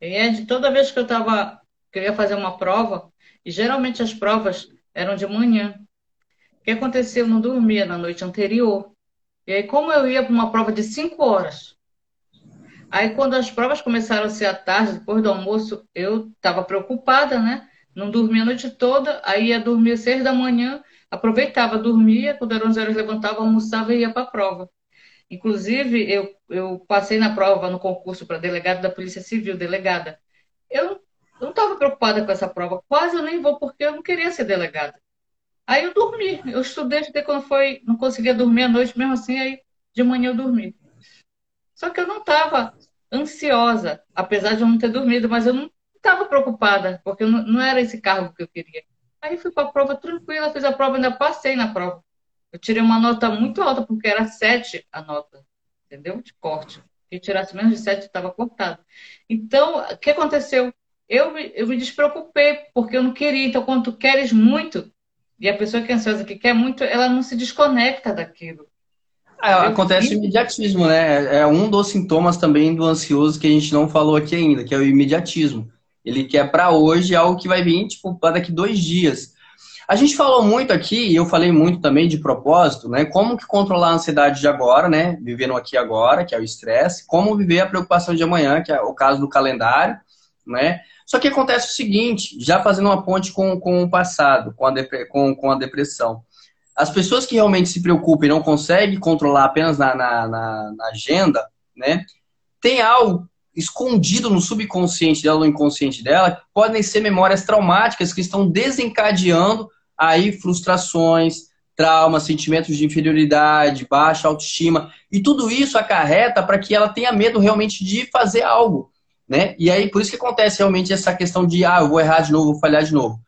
Ed, toda vez que eu tava. que eu ia fazer uma prova, e geralmente as provas eram de manhã. O que aconteceu? Eu não dormia na noite anterior. E aí, como eu ia para uma prova de cinco horas, aí quando as provas começaram a ser à tarde, depois do almoço, eu estava preocupada, né? Não dormia a noite toda, aí ia dormir às seis da manhã, aproveitava, dormia, quando eram 11 horas levantava, almoçava e ia para a prova. Inclusive, eu, eu passei na prova no concurso para delegado da Polícia Civil, delegada. Eu não estava preocupada com essa prova. Quase eu nem vou, porque eu não queria ser delegada. Aí eu dormi. Eu estudei até quando foi. Não conseguia dormir à noite, mesmo assim, aí de manhã eu dormi. Só que eu não estava ansiosa, apesar de eu não ter dormido, mas eu não estava preocupada, porque não, não era esse cargo que eu queria. Aí fui para a prova tranquila, fiz a prova, ainda passei na prova. Eu tirei uma nota muito alta, porque era sete a nota, entendeu? De corte. Se tirasse menos de sete, estava cortado. Então, o que aconteceu? eu, eu me despreocupei, porque eu não queria. Então, quando tu queres muito, e a pessoa que é ansiosa que quer muito, ela não se desconecta daquilo. É, acontece o imediatismo, né? É um dos sintomas também do ansioso que a gente não falou aqui ainda, que é o imediatismo. Ele quer para hoje algo que vai vir, tipo, para daqui dois dias. A gente falou muito aqui, e eu falei muito também de propósito, né? Como que controlar a ansiedade de agora, né? Vivendo aqui agora, que é o estresse. Como viver a preocupação de amanhã, que é o caso do calendário, né? Só que acontece o seguinte, já fazendo uma ponte com, com o passado, com a, com, com a depressão. As pessoas que realmente se preocupam e não conseguem controlar apenas na, na, na, na agenda, né? Tem algo escondido no subconsciente dela, no inconsciente dela, que podem ser memórias traumáticas que estão desencadeando aí frustrações, traumas, sentimentos de inferioridade, baixa autoestima, e tudo isso acarreta para que ela tenha medo realmente de fazer algo. Né? E aí, por isso que acontece realmente essa questão de, ah, eu vou errar de novo, vou falhar de novo.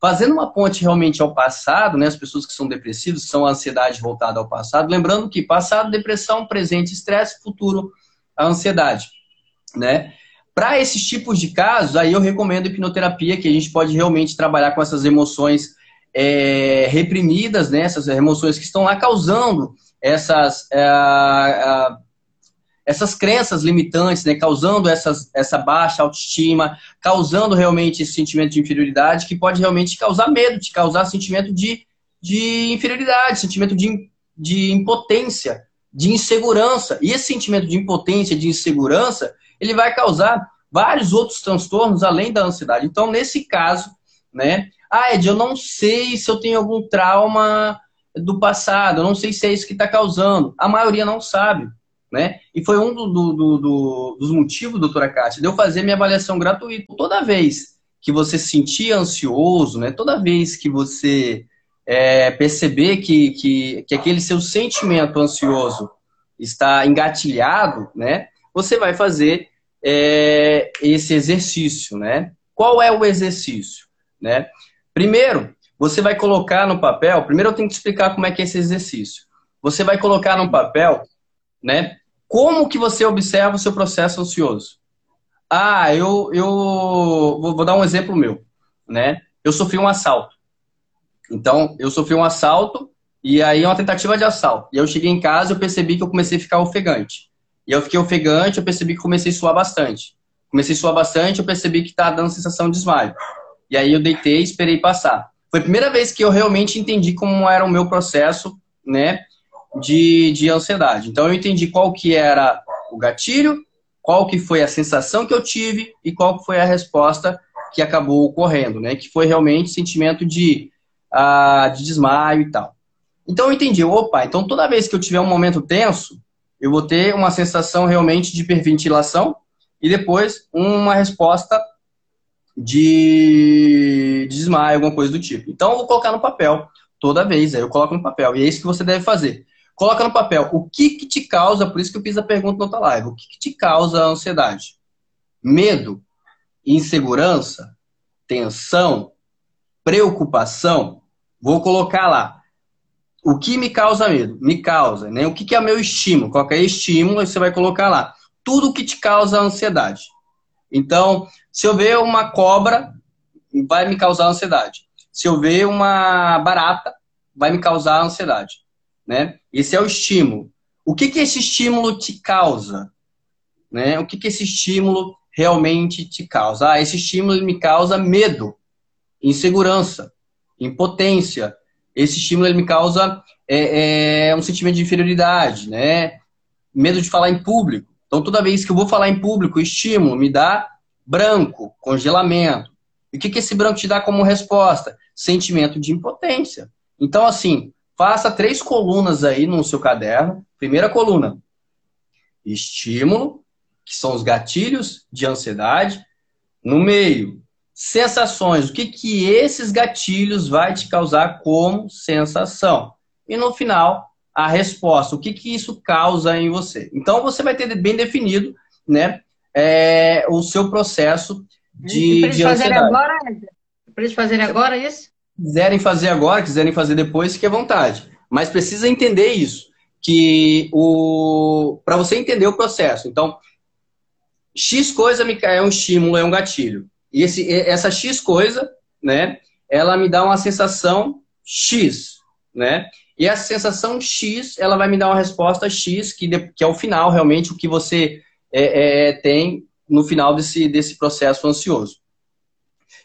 Fazendo uma ponte realmente ao passado, né? As pessoas que são depressivas são a ansiedade voltada ao passado. Lembrando que passado, depressão, presente, estresse, futuro, a ansiedade, né? Para esses tipos de casos, aí eu recomendo hipnoterapia, que a gente pode realmente trabalhar com essas emoções é, reprimidas, né? Essas emoções que estão lá causando essas... É, essas crenças limitantes, né, causando essas, essa baixa autoestima, causando realmente esse sentimento de inferioridade, que pode realmente causar medo, te causar sentimento de, de inferioridade, sentimento de, de impotência, de insegurança. E esse sentimento de impotência, de insegurança, ele vai causar vários outros transtornos além da ansiedade. Então, nesse caso, né? Ah, Ed, eu não sei se eu tenho algum trauma do passado, eu não sei se é isso que está causando. A maioria não sabe. Né? E foi um do, do, do, dos motivos, doutora Cátia, de eu fazer minha avaliação gratuita. Toda vez que você se sentir ansioso, né? toda vez que você é, perceber que, que, que aquele seu sentimento ansioso está engatilhado, né? você vai fazer é, esse exercício. Né? Qual é o exercício? Né? Primeiro, você vai colocar no papel. Primeiro, eu tenho que te explicar como é que é esse exercício. Você vai colocar no papel, né? Como que você observa o seu processo ansioso? Ah, eu, eu vou, dar um exemplo meu, né? Eu sofri um assalto. Então, eu sofri um assalto e aí uma tentativa de assalto. E eu cheguei em casa e eu percebi que eu comecei a ficar ofegante. E eu fiquei ofegante, eu percebi que comecei a suar bastante. Comecei a suar bastante, eu percebi que tá dando sensação de desmaio. E aí eu deitei e esperei passar. Foi a primeira vez que eu realmente entendi como era o meu processo, né, de, de ansiedade. Então eu entendi qual que era o gatilho, qual que foi a sensação que eu tive e qual foi a resposta que acabou ocorrendo, né, que foi realmente sentimento de, uh, de desmaio e tal. Então eu entendi, opa, então toda vez que eu tiver um momento tenso, eu vou ter uma sensação realmente de hiperventilação e depois uma resposta de, desmaio, alguma coisa do tipo. Então eu vou colocar no papel toda vez, aí eu coloco no papel. E é isso que você deve fazer. Coloca no papel o que, que te causa, por isso que eu fiz a pergunta na outra live, o que, que te causa a ansiedade? Medo, insegurança, tensão, preocupação. Vou colocar lá. O que me causa medo? Me causa, né? O que, que é meu estímulo? Qualquer estímulo, você vai colocar lá. Tudo que te causa ansiedade. Então, se eu ver uma cobra, vai me causar ansiedade. Se eu ver uma barata, vai me causar ansiedade. Né? Esse é o estímulo. O que, que esse estímulo te causa? Né? O que, que esse estímulo realmente te causa? Ah, esse estímulo me causa medo, insegurança, impotência. Esse estímulo ele me causa é, é, um sentimento de inferioridade, né? medo de falar em público. Então, toda vez que eu vou falar em público, o estímulo me dá branco, congelamento. E o que, que esse branco te dá como resposta? Sentimento de impotência. Então, assim, faça três colunas aí no seu caderno. Primeira coluna, estímulo, que são os gatilhos de ansiedade. No meio, sensações. O que, que esses gatilhos vai te causar como sensação? E no final, a resposta, o que, que isso causa em você. Então, você vai ter bem definido né, é, o seu processo de, de fazer agora, para eles fazerem agora isso? Quiserem fazer agora, quiserem fazer depois, fique à vontade. Mas precisa entender isso, que o para você entender o processo. Então, X coisa me é um estímulo, é um gatilho. E esse, essa X coisa, né, ela me dá uma sensação X, né? E essa sensação X, ela vai me dar uma resposta X, que, que é o final, realmente, o que você é, é, tem no final desse, desse processo ansioso.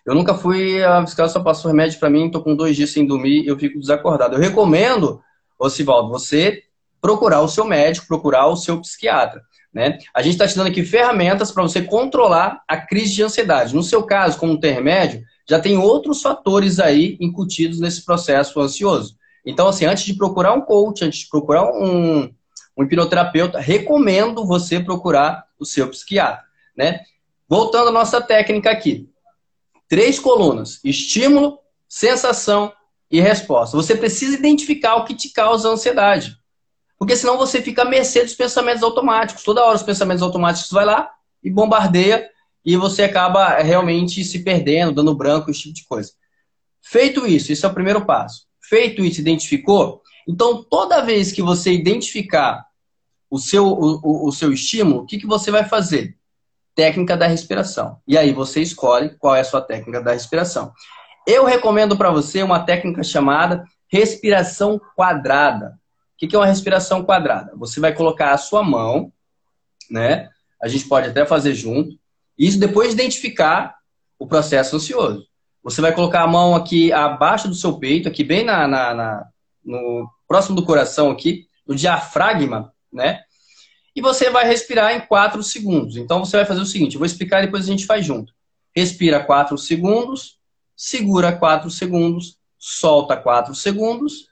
Eu nunca fui, a psicóloga só passou remédio para mim, estou com dois dias sem dormir, eu fico desacordado. Eu recomendo, Osivaldo, você procurar o seu médico, procurar o seu psiquiatra. Né? A gente está te dando aqui ferramentas para você controlar a crise de ansiedade. No seu caso, como tem remédio, já tem outros fatores aí incutidos nesse processo ansioso. Então, assim, antes de procurar um coach, antes de procurar um, um hipnoterapeuta, recomendo você procurar o seu psiquiatra, né? Voltando à nossa técnica aqui. Três colunas: estímulo, sensação e resposta. Você precisa identificar o que te causa ansiedade. Porque senão você fica à mercê dos pensamentos automáticos. Toda hora os pensamentos automáticos vai lá e bombardeia e você acaba realmente se perdendo, dando branco, esse tipo de coisa. Feito isso, isso é o primeiro passo. Feito isso, identificou? Então, toda vez que você identificar o seu, o, o seu estímulo, o que, que você vai fazer? Técnica da respiração. E aí você escolhe qual é a sua técnica da respiração. Eu recomendo para você uma técnica chamada respiração quadrada. O que, é uma respiração quadrada? Você vai colocar a sua mão, né? A gente pode até fazer junto. Isso depois de identificar o processo ansioso. Você vai colocar a mão aqui abaixo do seu peito, aqui bem na, na, na no próximo do coração aqui, no diafragma, né? E você vai respirar em 4 segundos. Então você vai fazer o seguinte, eu vou explicar e depois a gente faz junto. Respira 4 segundos, segura 4 segundos, solta 4 segundos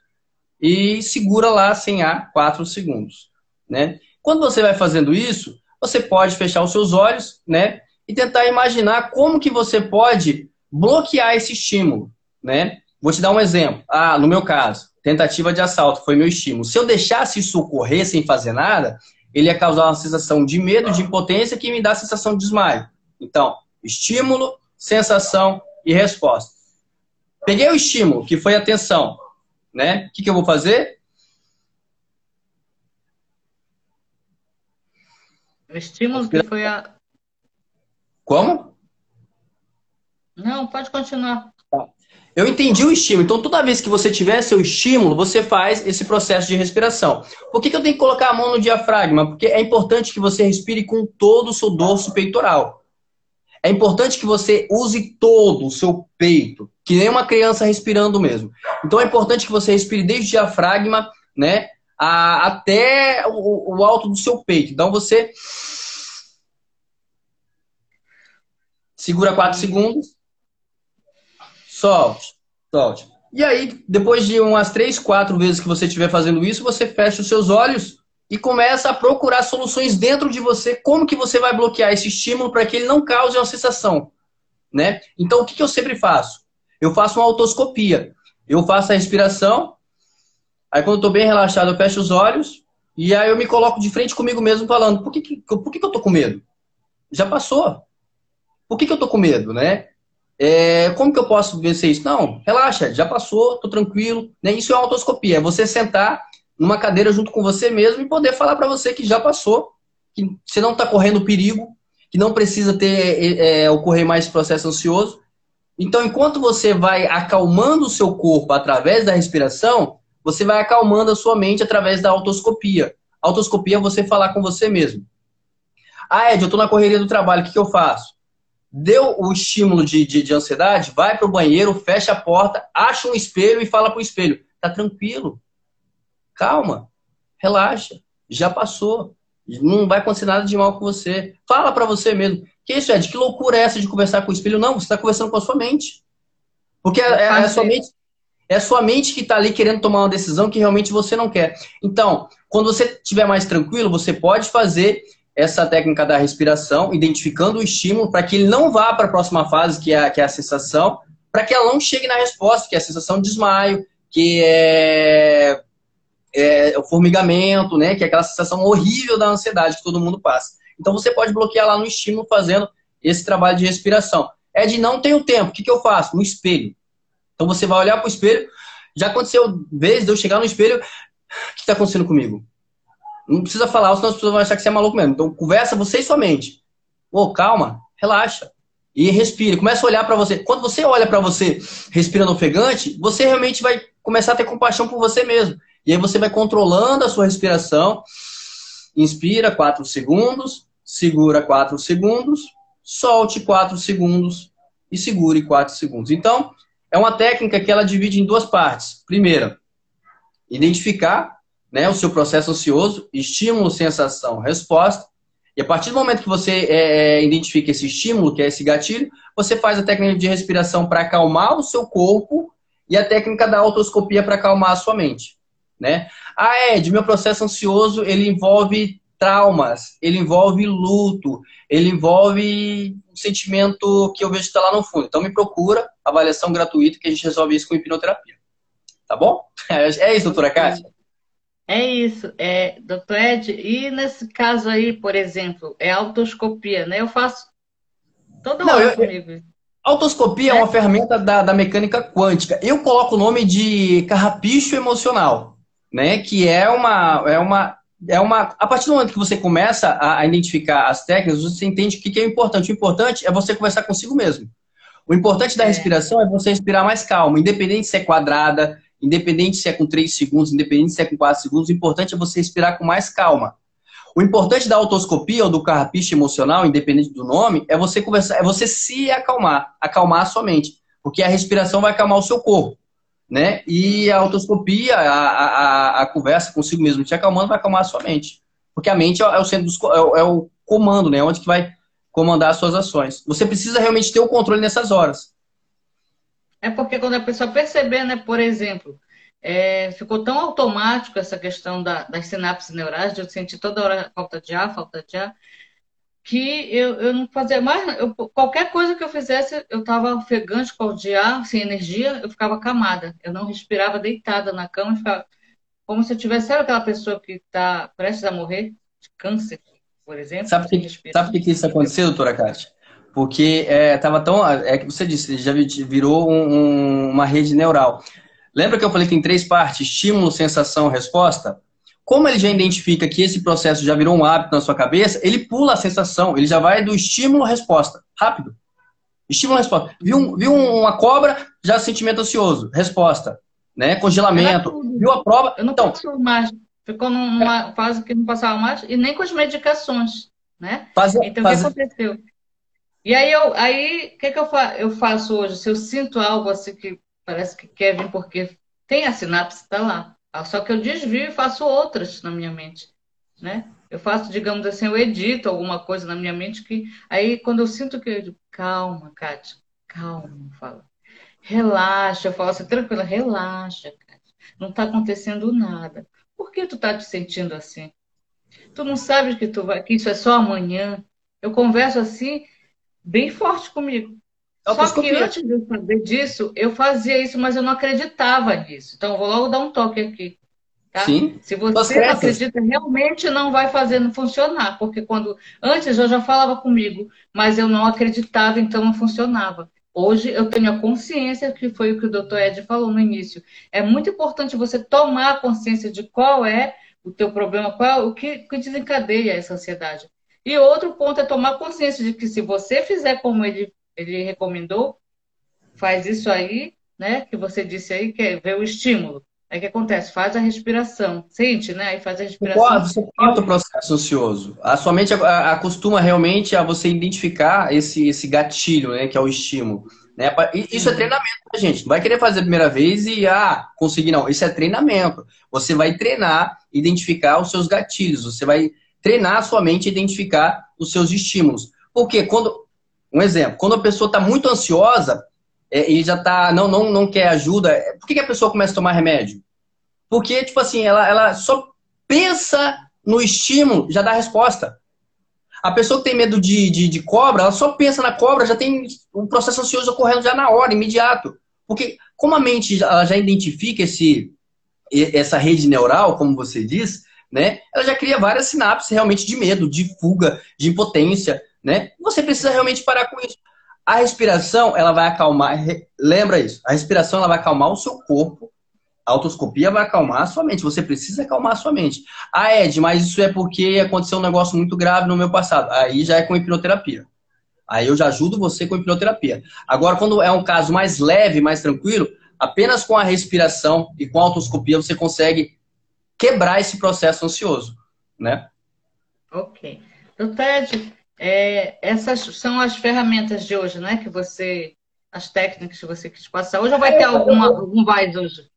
e segura lá sem ar 4 segundos, né? Quando você vai fazendo isso, você pode fechar os seus olhos, né? E tentar imaginar como que você pode bloquear esse estímulo, né? Vou te dar um exemplo. Ah, no meu caso, tentativa de assalto foi meu estímulo. Se eu deixasse isso ocorrer sem fazer nada, ele ia causar uma sensação de medo, de impotência, que me dá a sensação de desmaio. Então, estímulo, sensação e resposta. Peguei o estímulo, que foi a atenção, né? O que, que eu vou fazer? O estímulo que foi a. Como? Não, pode continuar. Eu entendi o estímulo. Então, toda vez que você tiver seu estímulo, você faz esse processo de respiração. Por que, que eu tenho que colocar a mão no diafragma? Porque é importante que você respire com todo o seu dorso peitoral. É importante que você use todo o seu peito, que nem uma criança respirando mesmo. Então, é importante que você respire desde o diafragma, né, a, até o, o alto do seu peito. Então, você segura 4 segundos Solte, solte. E aí, depois de umas três, quatro vezes que você estiver fazendo isso, você fecha os seus olhos e começa a procurar soluções dentro de você, como que você vai bloquear esse estímulo para que ele não cause uma sensação, né? Então, o que, que eu sempre faço? Eu faço uma autoscopia. Eu faço a respiração, aí quando eu estou bem relaxado, eu fecho os olhos, e aí eu me coloco de frente comigo mesmo falando, por que, que, por que, que eu tô com medo? Já passou. Por que, que eu tô com medo, né? É, como que eu posso vencer isso? Não, relaxa, já passou, tô tranquilo. Né? Isso é uma autoscopia, é você sentar numa cadeira junto com você mesmo e poder falar para você que já passou, que você não está correndo perigo, que não precisa ter é, é, ocorrer mais processo ansioso. Então, enquanto você vai acalmando o seu corpo através da respiração, você vai acalmando a sua mente através da autoscopia. Autoscopia é você falar com você mesmo. Ah, Ed, eu estou na correria do trabalho, o que, que eu faço? Deu o estímulo de, de, de ansiedade, vai para o banheiro, fecha a porta, acha um espelho e fala para o espelho: tá tranquilo, calma, relaxa, já passou, não vai acontecer nada de mal com você. Fala para você mesmo. Que isso, Ed? Que loucura é essa de conversar com o espelho? Não, você está conversando com a sua mente. Porque é, é, a sua mente, é a sua mente que está ali querendo tomar uma decisão que realmente você não quer. Então, quando você estiver mais tranquilo, você pode fazer essa técnica da respiração, identificando o estímulo para que ele não vá para a próxima fase, que é, que é a sensação, para que ela não chegue na resposta, que é a sensação de desmaio, que é, é, o formigamento, né? Que é aquela sensação horrível da ansiedade que todo mundo passa. Então você pode bloquear lá no estímulo fazendo esse trabalho de respiração. É de não tenho tempo, o que, que eu faço? No espelho. Então você vai olhar para o espelho. Já aconteceu vezes de eu chegar no espelho, o que está acontecendo comigo? Não precisa falar, senão as pessoas vão achar que você é maluco mesmo. Então, conversa você e sua mente. Ô, calma, relaxa. E respire. Começa a olhar para você. Quando você olha para você respirando ofegante, você realmente vai começar a ter compaixão por você mesmo. E aí você vai controlando a sua respiração. Inspira 4 segundos, segura 4 segundos, solte 4 segundos e segure 4 segundos. Então, é uma técnica que ela divide em duas partes. Primeira, identificar né, o seu processo ansioso, estímulo, sensação, resposta. E a partir do momento que você é, é, identifica esse estímulo, que é esse gatilho, você faz a técnica de respiração para acalmar o seu corpo e a técnica da autoscopia para acalmar a sua mente. Né? Ah, Ed, meu processo ansioso ele envolve traumas, ele envolve luto, ele envolve um sentimento que eu vejo estar lá no fundo. Então me procura, avaliação gratuita, que a gente resolve isso com hipnoterapia. Tá bom? [LAUGHS] É isso, doutora Kátia? É isso, é, doutor Ed, e nesse caso aí, por exemplo, é autoscopia, né? Eu faço toda hora eu, comigo. Autoscopia é, é uma ferramenta da, da mecânica quântica. Eu coloco o nome de carrapicho emocional, né? Que é uma, é uma, é uma. A partir do momento que você começa a, a identificar as técnicas, você entende o que, que é importante. O importante é você conversar consigo mesmo. O importante da é. respiração é você respirar mais calmo, independente se é quadrada, Independente se é com 3 segundos, independente se é com 4 segundos, o importante é você respirar com mais calma. O importante da autoscopia ou do carrapicho emocional, independente do nome, é você conversar, é você se acalmar, acalmar a sua mente. Porque a respiração vai acalmar o seu corpo. né? E a autoscopia, a, a, a conversa consigo mesmo te acalmando, vai acalmar a sua mente. Porque a mente é o centro dos, é, o, é o comando, né? Onde que vai comandar as suas ações. Você precisa realmente ter o controle nessas horas. É porque quando a pessoa perceber, né, por exemplo, é, ficou tão automático essa questão da, das sinapses neurais, de eu sentir toda hora falta de ar, falta de ar, que eu, eu não fazia mais. Eu, qualquer coisa que eu fizesse, eu estava ofegante, de ar, sem energia, eu ficava camada. Eu não respirava deitada na cama, ficava como se eu tivesse. Sabe aquela pessoa que está prestes a morrer de câncer, por exemplo? Sabe por que, sabe que isso aconteceu, doutora Kátia? Porque é, tava tão. É que você disse, já virou um, um, uma rede neural. Lembra que eu falei que tem três partes: estímulo, sensação, resposta? Como ele já identifica que esse processo já virou um hábito na sua cabeça, ele pula a sensação, ele já vai do estímulo resposta, rápido. Estímulo resposta. Viu, viu uma cobra, já sentimento ansioso, resposta, né? Congelamento. Viu a prova? Eu não então, mais. Ficou numa fase que não passava mais e nem com as medicações, né? Faz, então faz... o que aconteceu? E aí eu, aí o que, que eu, fa eu faço hoje? Se eu sinto algo assim que parece que quer vir porque tem a sinapse, está lá. Ah, só que eu desvio e faço outras na minha mente, né? Eu faço, digamos assim, eu edito alguma coisa na minha mente que aí quando eu sinto que eu digo, calma, Kátia, calma, fala. Relaxa, eu falo assim, tranquila, relaxa, Kátia. Não está acontecendo nada. Por que tu está te sentindo assim? Tu não sabes que, tu vai, que isso é só amanhã. Eu converso assim, bem forte comigo. Só que antes de eu saber disso, eu fazia isso, mas eu não acreditava nisso. Então, eu vou logo dar um toque aqui. Tá? Sim. Se você não acredita, realmente não vai fazendo funcionar. Porque quando antes eu já falava comigo, mas eu não acreditava, então não funcionava. Hoje eu tenho a consciência, que foi o que o doutor Ed falou no início. É muito importante você tomar consciência de qual é o teu problema, qual é o que, que desencadeia essa ansiedade. E outro ponto é tomar consciência de que se você fizer como ele ele recomendou, faz isso aí, né? Que você disse aí, que é ver o estímulo. Aí o que acontece? Faz a respiração. Sente, né? Aí faz a respiração. Corta o processo ansioso. A sua mente acostuma realmente a você identificar esse, esse gatilho, né? Que é o estímulo. Né? Isso é treinamento, né, gente? Não vai querer fazer a primeira vez e, ah, conseguir, não. Isso é treinamento. Você vai treinar, identificar os seus gatilhos. Você vai treinar a sua mente a identificar os seus estímulos. Porque quando um exemplo, quando a pessoa está muito ansiosa é, e já tá, não, não, não quer ajuda, é, por que, que a pessoa começa a tomar remédio? Porque, tipo assim, ela, ela só pensa no estímulo, já dá a resposta. A pessoa que tem medo de, de, de, cobra, ela só pensa na cobra, já tem um processo ansioso ocorrendo já na hora, imediato. Porque como a mente ela já identifica esse, essa rede neural, como você diz, né? Ela já cria várias sinapses realmente de medo, de fuga, de impotência, né? Você precisa realmente parar com isso. A respiração, ela vai acalmar, lembra isso, a respiração ela vai acalmar o seu corpo, a autoscopia vai acalmar a sua mente, você precisa acalmar a sua mente. Ah, Ed, mas isso é porque aconteceu um negócio muito grave no meu passado. Aí já é com hipnoterapia. Aí eu já ajudo você com hipnoterapia. Agora, quando é um caso mais leve, mais tranquilo, apenas com a respiração e com a autoscopia você consegue quebrar esse processo ansioso, né? Ok. Doutor Ed, é, essas são as ferramentas de hoje, né? Que você, as técnicas que você quis passar. Hoje ou vai ter alguma, algum mais hoje?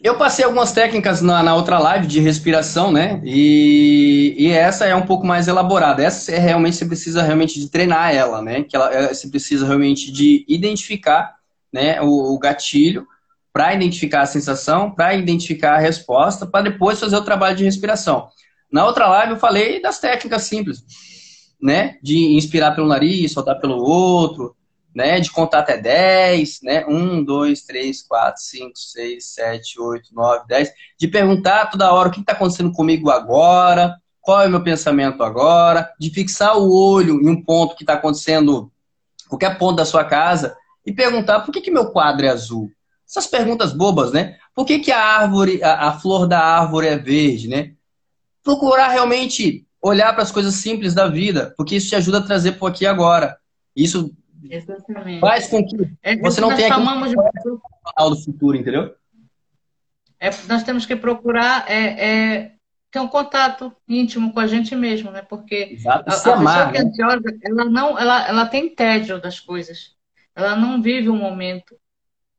Eu passei algumas técnicas na, na, outra live de respiração, né? E, e, essa é um pouco mais elaborada. Essa é realmente você precisa realmente de treinar ela, né? Que ela, é, você precisa realmente de identificar, né? O, o gatilho para identificar a sensação, para identificar a resposta, para depois fazer o trabalho de respiração. Na outra live eu falei das técnicas simples né? De inspirar pelo nariz, soltar pelo outro, né? De contar até 10, né? 1, 2, 3, 4, 5, 6, 7, 8, 9, 10. De perguntar toda hora o que está acontecendo comigo agora, qual é o meu pensamento agora, de fixar o olho em um ponto que está acontecendo, qualquer ponto da sua casa, e perguntar por que, que meu quadro é azul. Essas perguntas bobas, né? Por que, que a árvore, a, a flor da árvore é verde, né? Procurar realmente olhar para as coisas simples da vida, porque isso te ajuda a trazer para aqui agora. Isso Exatamente. faz com que é, você não tenha chamamos de... do futuro, entendeu? É, nós temos que procurar é, é, ter um contato íntimo com a gente mesmo, né? Porque Exato. a, a amar, pessoa que é né? ansiosa, ela não, ela, ela tem tédio das coisas. Ela não vive o um momento,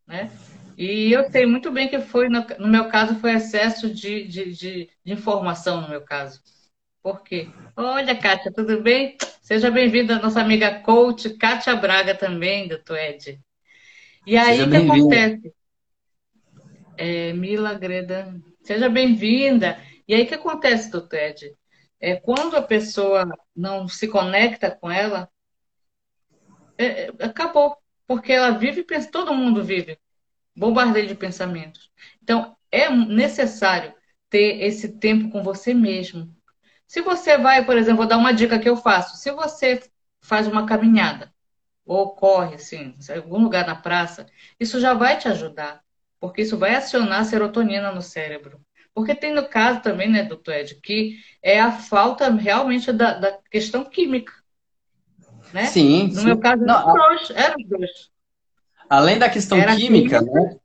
né? E eu sei muito bem que foi, no, no meu caso, foi excesso de, de, de, de, informação, no meu caso. Por quê? Olha, Kátia, tudo bem? Seja bem-vinda, nossa amiga coach, Kátia Braga também, doutor Ed. E aí, o que acontece? É, Mila Greda, seja bem-vinda. E aí, o que acontece, doutor Ed? É, quando a pessoa não se conecta com ela, é, é acabou. Porque ela vive, pensa, todo mundo vive bombardeio de pensamentos. Então, é necessário ter esse tempo com você mesmo. Se você vai, por exemplo, vou dar uma dica que eu faço. Se você faz uma caminhada ou corre, assim, em algum lugar na praça, isso já vai te ajudar, porque isso vai acionar serotonina no cérebro. Porque tem no caso também, né, doutor Ed, que é a falta realmente da, da questão química. Né? Sim. No sim. meu caso, Não, dois, eram dois. Além da questão Era química, química, né?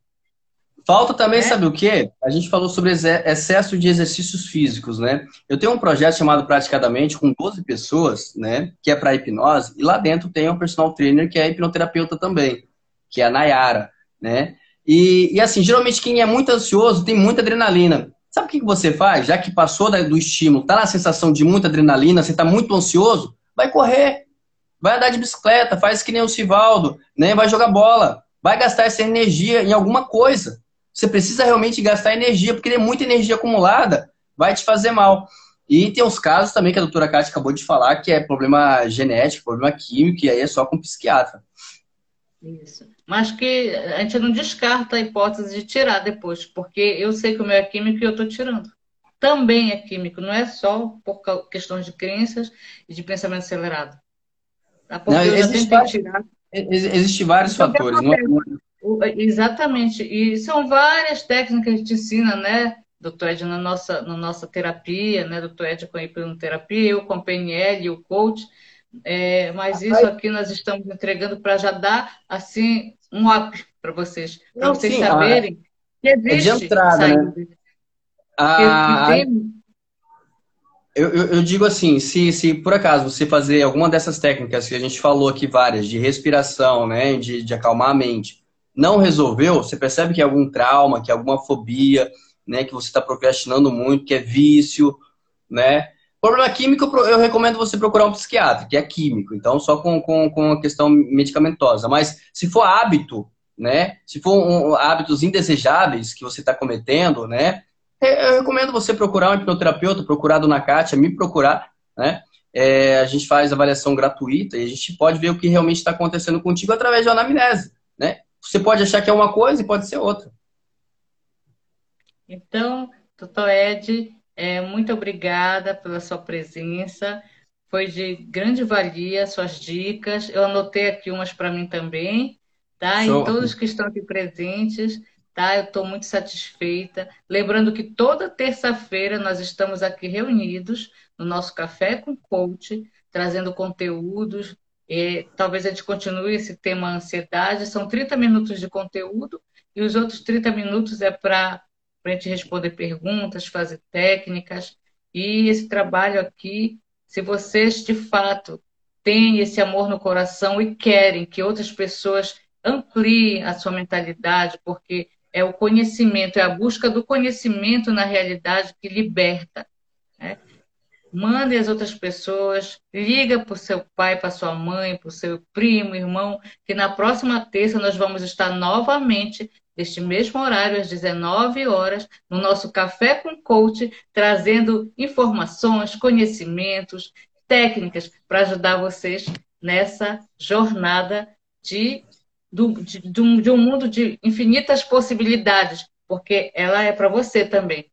Falta também, é. sabe o quê? A gente falou sobre excesso de exercícios físicos, né? Eu tenho um projeto chamado Praticadamente com 12 pessoas, né? Que é para hipnose, e lá dentro tem um personal trainer que é hipnoterapeuta também, que é a Nayara, né? E, e assim, geralmente quem é muito ansioso tem muita adrenalina. Sabe o que você faz? Já que passou do estímulo, tá na sensação de muita adrenalina, você tá muito ansioso, vai correr, vai andar de bicicleta, faz que nem o Sivaldo, né? Vai jogar bola, vai gastar essa energia em alguma coisa. Você precisa realmente gastar energia, porque é muita energia acumulada, vai te fazer mal. E tem os casos também que a doutora Cátia acabou de falar, que é problema genético, problema químico, e aí é só com psiquiatra. Isso. Mas que a gente não descarta a hipótese de tirar depois, porque eu sei que o meu é químico e eu estou tirando. Também é químico, não é só por questões de crenças e de pensamento acelerado. Não, existe, vários, existe vários fatores. Não, é Exatamente. E são várias técnicas que a gente ensina, né, doutor Ed, na nossa, na nossa terapia, né, doutor Ed com a hipnoterapia, eu com a PNL, o coach. É, mas isso aqui nós estamos entregando para já dar, assim, um up para vocês. Para vocês sim, saberem que existe é de entrada, né? Ah, eu, eu, eu, digo assim, se, se por acaso você fazer alguma dessas técnicas que a gente falou aqui várias, de respiração, né, de, de acalmar a mente, não resolveu, você percebe que é algum trauma, que é alguma fobia, né, que você está procrastinando muito, que é vício, né? Problema químico, eu recomendo você procurar um psiquiatra, que é químico, então só com, com, com a questão medicamentosa. Mas se for hábito, né? Se for um, hábitos indesejáveis que você está cometendo, né? Eu recomendo você procurar um hipnoterapeuta, procurar a Dona Kátia, me procurar, né? É, a gente faz avaliação gratuita e a gente pode ver o que realmente está acontecendo contigo através de uma anamnese, né? Você pode achar que é uma coisa e pode ser outra. Então, doutor Ed, é, muito obrigada pela sua presença. Foi de grande valia suas dicas. Eu anotei aqui umas para mim também, tá? Show. E todos que estão aqui presentes, tá? Eu estou muito satisfeita. Lembrando que toda terça-feira nós estamos aqui reunidos no nosso Café com Coach, trazendo conteúdos e, talvez a gente continue esse tema ansiedade. São 30 minutos de conteúdo e os outros 30 minutos é para a gente responder perguntas, fazer técnicas. E esse trabalho aqui, se vocês de fato têm esse amor no coração e querem que outras pessoas ampliem a sua mentalidade, porque é o conhecimento, é a busca do conhecimento na realidade que liberta. Né? mande as outras pessoas, liga para o seu pai, para sua mãe, para o seu primo, irmão, que na próxima terça nós vamos estar novamente, neste mesmo horário, às 19 horas, no nosso Café com Coach, trazendo informações, conhecimentos, técnicas para ajudar vocês nessa jornada de, do, de, de, um, de um mundo de infinitas possibilidades, porque ela é para você também.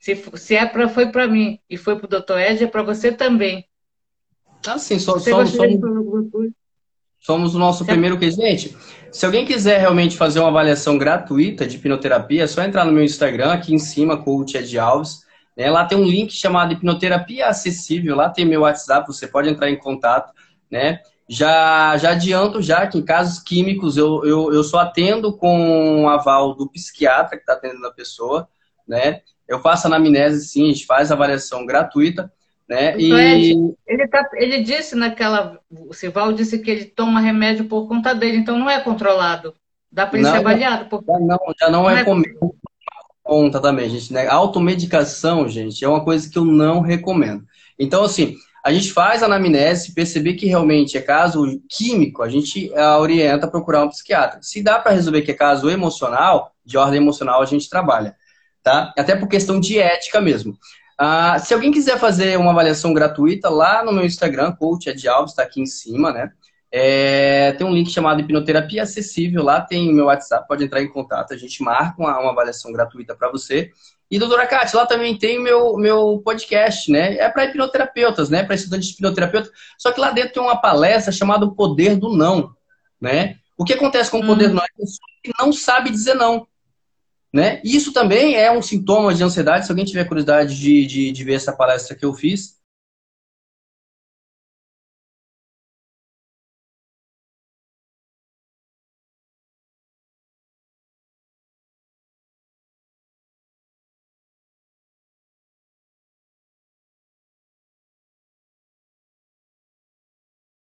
Se, se é pra, foi para mim e foi para o doutor Ed, é para você também. Ah, sim, so, somos, somos, somos, o nosso você... primeiro que, gente, se alguém quiser realmente fazer uma avaliação gratuita de hipnoterapia, é só entrar no meu Instagram, aqui em cima, Coach Ed Alves. Né? Lá tem um link chamado Hipnoterapia Acessível, lá tem meu WhatsApp, você pode entrar em contato, né? Já, já adianto já que em casos químicos eu, eu, eu só atendo com aval do psiquiatra que está atendendo a pessoa, né? Eu faço anamnese, sim, a gente faz avaliação gratuita, né? E... Ele, tá, ele disse naquela. O Sival disse que ele toma remédio por conta dele, então não é controlado. Dá para ele ser avaliado? Por... Já não, já não, não é, é conta também, gente. Né? Automedicação, gente, é uma coisa que eu não recomendo. Então, assim, a gente faz a anamnese, perceber que realmente é caso químico, a gente a orienta a procurar um psiquiatra. Se dá para resolver que é caso emocional, de ordem emocional, a gente trabalha. Tá? Até por questão de ética mesmo. Ah, se alguém quiser fazer uma avaliação gratuita, lá no meu Instagram, coach Ed Alves, está aqui em cima, né? É, tem um link chamado Hipnoterapia Acessível, lá tem o meu WhatsApp, pode entrar em contato, a gente marca uma, uma avaliação gratuita para você. E, doutora Cátia, lá também tem o meu, meu podcast, né? É para hipnoterapeutas, né? Para estudantes de hipnoterapeuta. Só que lá dentro tem uma palestra chamada O Poder do Não, né? O que acontece com o poder hum. do não é a pessoa que não sabe dizer não. Né? Isso também é um sintoma de ansiedade. Se alguém tiver curiosidade de, de, de ver essa palestra que eu fiz,